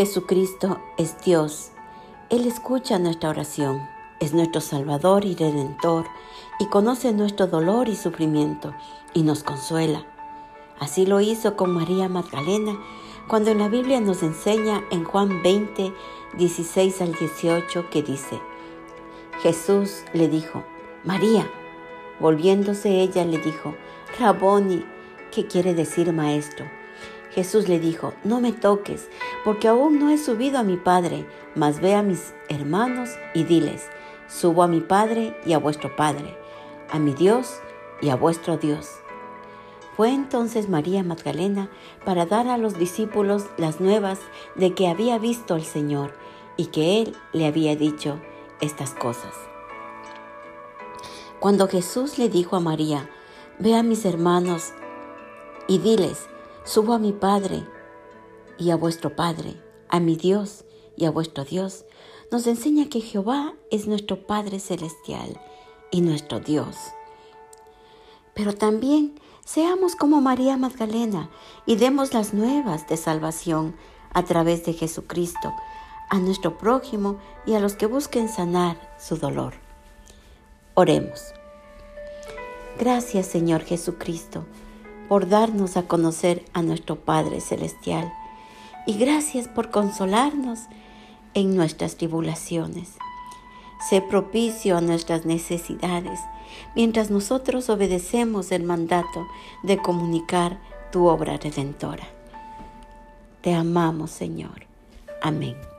Jesucristo es Dios. Él escucha nuestra oración, es nuestro Salvador y Redentor, y conoce nuestro dolor y sufrimiento, y nos consuela. Así lo hizo con María Magdalena, cuando en la Biblia nos enseña en Juan 20, 16 al 18, que dice, Jesús le dijo, María. Volviéndose ella le dijo, Raboni, ¿qué quiere decir maestro? Jesús le dijo, no me toques, porque aún no he subido a mi Padre, mas ve a mis hermanos y diles, subo a mi Padre y a vuestro Padre, a mi Dios y a vuestro Dios. Fue entonces María Magdalena para dar a los discípulos las nuevas de que había visto al Señor y que Él le había dicho estas cosas. Cuando Jesús le dijo a María, ve a mis hermanos y diles, subo a mi Padre y a vuestro Padre, a mi Dios y a vuestro Dios, nos enseña que Jehová es nuestro Padre Celestial y nuestro Dios. Pero también seamos como María Magdalena y demos las nuevas de salvación a través de Jesucristo a nuestro prójimo y a los que busquen sanar su dolor. Oremos. Gracias Señor Jesucristo por darnos a conocer a nuestro Padre Celestial y gracias por consolarnos en nuestras tribulaciones. Sé propicio a nuestras necesidades mientras nosotros obedecemos el mandato de comunicar tu obra redentora. Te amamos Señor. Amén.